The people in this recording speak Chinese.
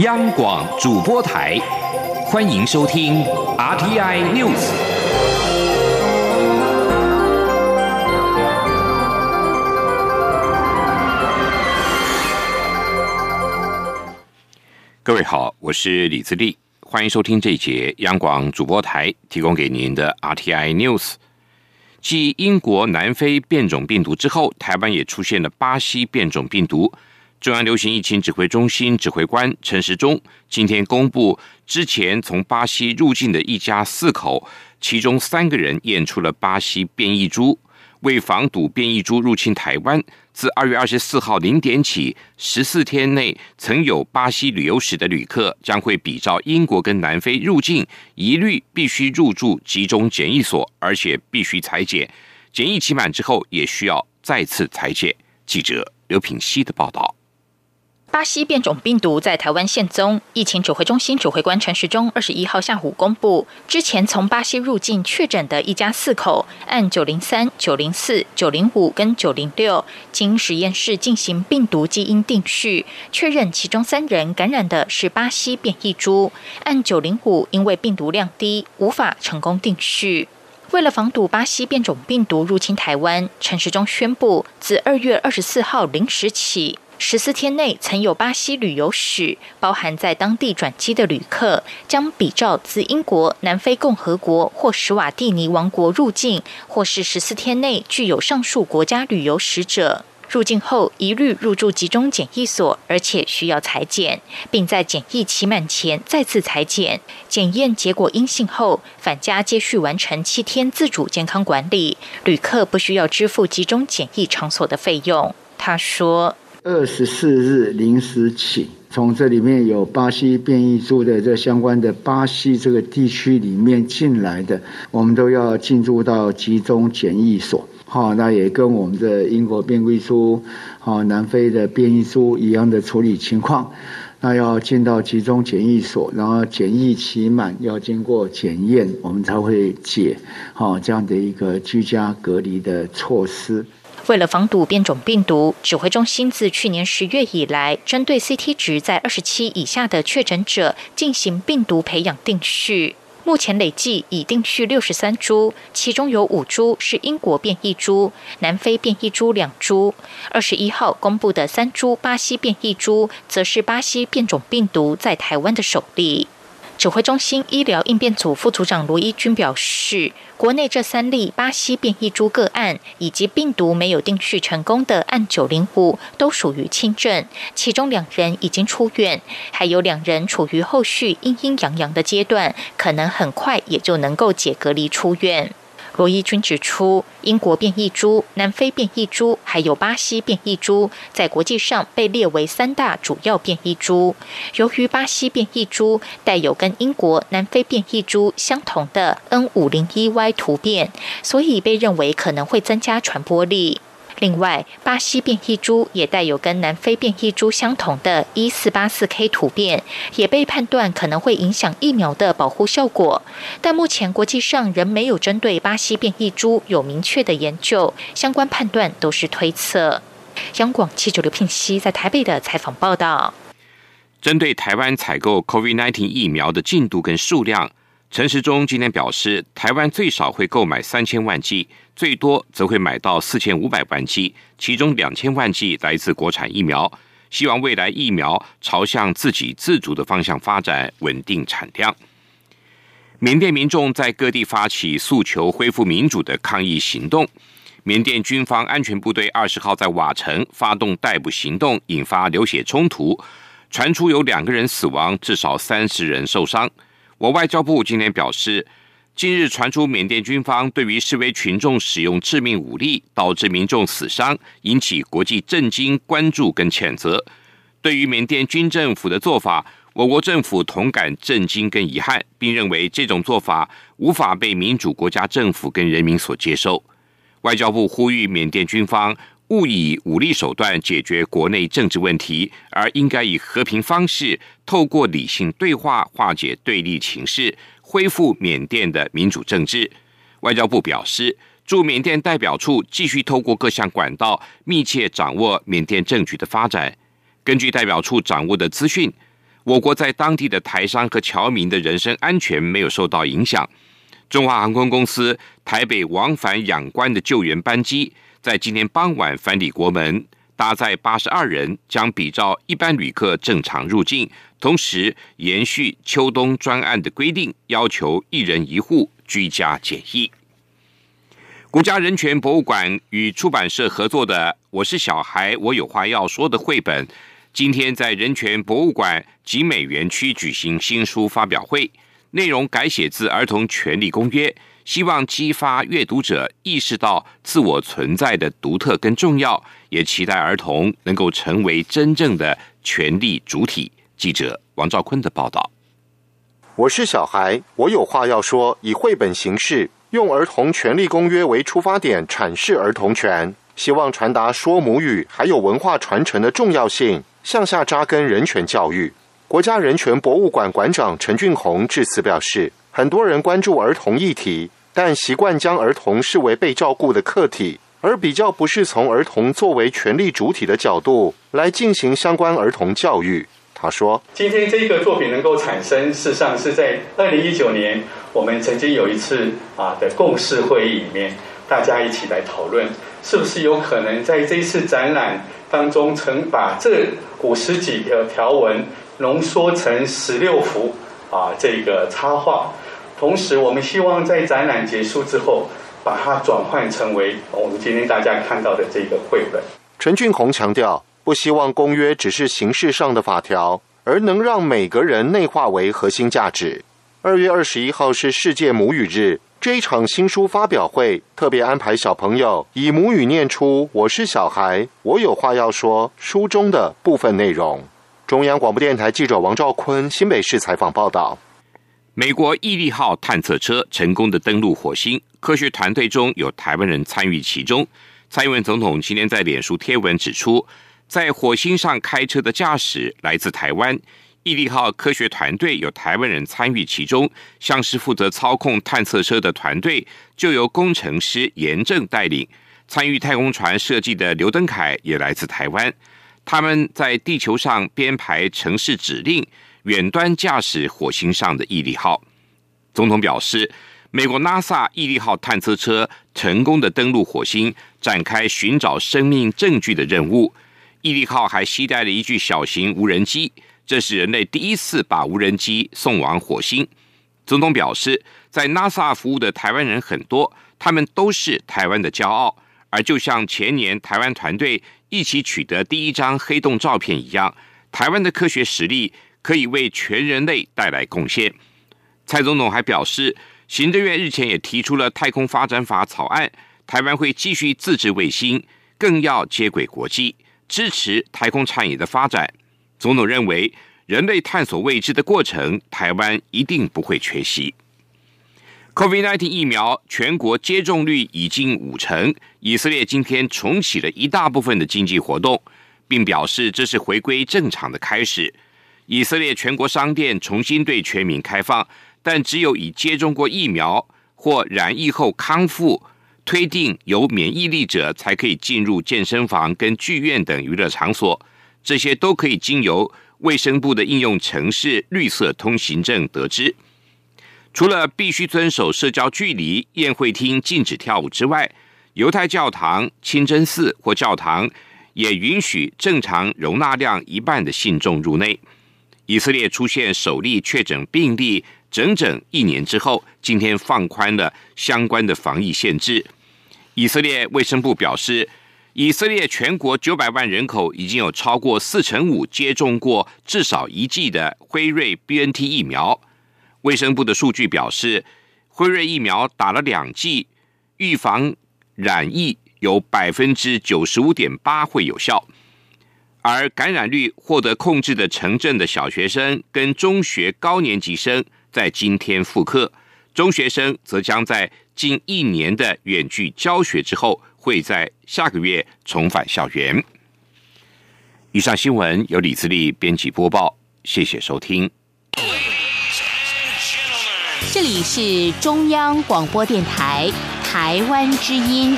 央广主播台，欢迎收听 RTI News。各位好，我是李自立，欢迎收听这一节央广主播台提供给您的 RTI News。继英国、南非变种病毒之后，台湾也出现了巴西变种病毒。中央流行疫情指挥中心指挥官陈时中今天公布，之前从巴西入境的一家四口，其中三个人验出了巴西变异株。为防堵变异株入侵台湾，自二月二十四号零点起，十四天内曾有巴西旅游史的旅客，将会比照英国跟南非入境，一律必须入住集中检疫所，而且必须裁剪。检疫期满之后，也需要再次裁剪。记者刘品希的报道。巴西变种病毒在台湾现踪，疫情指挥中心指挥官陈时中二十一号下午公布，之前从巴西入境确诊的一家四口，按九零三、九零四、九零五跟九零六，经实验室进行病毒基因定序，确认其中三人感染的是巴西变异株，按九零五因为病毒量低，无法成功定序。为了防堵巴西变种病毒入侵台湾，陈时中宣布，自二月二十四号零时起。十四天内曾有巴西旅游史，包含在当地转机的旅客，将比照自英国、南非共和国或史瓦蒂尼王国入境，或是十四天内具有上述国家旅游史者，入境后一律入住集中检疫所，而且需要裁剪，并在检疫期满前再次裁剪。检验结果阴性后，返家接续完成七天自主健康管理，旅客不需要支付集中检疫场所的费用。他说。二十四日零时起，从这里面有巴西变异株的这相关的巴西这个地区里面进来的，我们都要进入到集中检疫所。好，那也跟我们的英国变异株、好南非的变异株一样的处理情况。那要进到集中检疫所，然后检疫期满要经过检验，我们才会解好这样的一个居家隔离的措施。为了防堵变种病毒，指挥中心自去年十月以来，针对 CT 值在二十七以下的确诊者进行病毒培养定序。目前累计已定序六十三株，其中有五株是英国变异株，南非变异株两株。二十一号公布的三株巴西变异株，则是巴西变种病毒在台湾的首例。指挥中心医疗应变组副组长卢一军表示，国内这三例巴西变异株个案以及病毒没有定序成功的案九零五都属于轻症，其中两人已经出院，还有两人处于后续阴阴阳阳的阶段，可能很快也就能够解隔离出院。罗伊军指出，英国变异株、南非变异株还有巴西变异株，在国际上被列为三大主要变异株。由于巴西变异株带有跟英国、南非变异株相同的 N501Y 突变，所以被认为可能会增加传播力。另外，巴西变异株也带有跟南非变异株相同的 E484K 突变，也被判断可能会影响疫苗的保护效果。但目前国际上仍没有针对巴西变异株有明确的研究，相关判断都是推测。央广七九刘聘熙在台北的采访报道：针对台湾采购 COVID-19 疫苗的进度跟数量。陈时中今天表示，台湾最少会购买三千万剂，最多则会买到四千五百万剂，其中两千万剂来自国产疫苗。希望未来疫苗朝向自给自足的方向发展，稳定产量。缅甸民众在各地发起诉求恢复民主的抗议行动。缅甸军方安全部队二十号在瓦城发动逮捕行动，引发流血冲突，传出有两个人死亡，至少三十人受伤。我外交部今天表示，近日传出缅甸军方对于示威群众使用致命武力，导致民众死伤，引起国际震惊、关注跟谴责。对于缅甸军政府的做法，我国政府同感震惊跟遗憾，并认为这种做法无法被民主国家政府跟人民所接受。外交部呼吁缅甸军方。勿以武力手段解决国内政治问题，而应该以和平方式，透过理性对话化解对立情势，恢复缅甸的民主政治。外交部表示，驻缅甸代表处继续透过各项管道，密切掌握缅甸政局的发展。根据代表处掌握的资讯，我国在当地的台商和侨民的人身安全没有受到影响。中华航空公司台北往返仰关的救援班机，在今天傍晚返抵国门，搭载八十二人，将比照一般旅客正常入境，同时延续秋冬专案的规定，要求一人一户居家检疫。国家人权博物馆与出版社合作的《我是小孩，我有话要说》的绘本。今天在人权博物馆集美园区举行新书发表会，内容改写自《儿童权利公约》，希望激发阅读者意识到自我存在的独特跟重要，也期待儿童能够成为真正的权利主体。记者王兆坤的报道。我是小孩，我有话要说。以绘本形式，用《儿童权利公约》为出发点，阐释儿童权，希望传达说母语还有文化传承的重要性。向下扎根人权教育。国家人权博物馆馆长陈俊宏致辞表示，很多人关注儿童议题，但习惯将儿童视为被照顾的客体，而比较不是从儿童作为权力主体的角度来进行相关儿童教育。他说：“今天这个作品能够产生，事实上是在二零一九年，我们曾经有一次啊的共识会议里面，大家一起来讨论，是不是有可能在这次展览。”当中曾把这五十几条条文浓缩成十六幅啊，这个插画。同时，我们希望在展览结束之后，把它转换成为我们今天大家看到的这个绘本。陈俊宏强调，不希望公约只是形式上的法条，而能让每个人内化为核心价值。二月二十一号是世界母语日。这一场新书发表会特别安排小朋友以母语念出“我是小孩，我有话要说”书中的部分内容。中央广播电台记者王兆坤新北市采访报道：美国毅力号探测车成功的登陆火星，科学团队中有台湾人参与其中。蔡英文总统今天在脸书贴文指出，在火星上开车的驾驶来自台湾。毅力号科学团队有台湾人参与其中，像是负责操控探测车的团队就由工程师严正带领。参与太空船设计的刘登凯也来自台湾，他们在地球上编排城市指令，远端驾驶火星上的毅力号。总统表示，美国 NASA 毅力号探测车成功的登陆火星，展开寻找生命证据的任务。毅力号还携带了一具小型无人机。这是人类第一次把无人机送往火星。总统表示，在 NASA 服务的台湾人很多，他们都是台湾的骄傲。而就像前年台湾团队一起取得第一张黑洞照片一样，台湾的科学实力可以为全人类带来贡献。蔡总统还表示，行政院日前也提出了太空发展法草案，台湾会继续自制卫星，更要接轨国际，支持太空产业的发展。总统认为，人类探索未知的过程，台湾一定不会缺席。COVID-19 疫苗全国接种率已经五成，以色列今天重启了一大部分的经济活动，并表示这是回归正常的开始。以色列全国商店重新对全民开放，但只有已接种过疫苗或染疫后康复、推定有免疫力者，才可以进入健身房跟剧院等娱乐场所。这些都可以经由卫生部的应用程式“绿色通行证”得知。除了必须遵守社交距离、宴会厅禁止跳舞之外，犹太教堂、清真寺或教堂也允许正常容纳量一半的信众入内。以色列出现首例确诊病例，整整一年之后，今天放宽了相关的防疫限制。以色列卫生部表示。以色列全国九百万人口已经有超过四成五接种过至少一剂的辉瑞 BNT 疫苗。卫生部的数据表示，辉瑞疫苗打了两剂，预防染疫有百分之九十五点八会有效。而感染率获得控制的城镇的小学生跟中学高年级生在今天复课，中学生则将在近一年的远距教学之后。会在下个月重返校园。以上新闻由李自力编辑播报，谢谢收听。这里是中央广播电台台湾之音。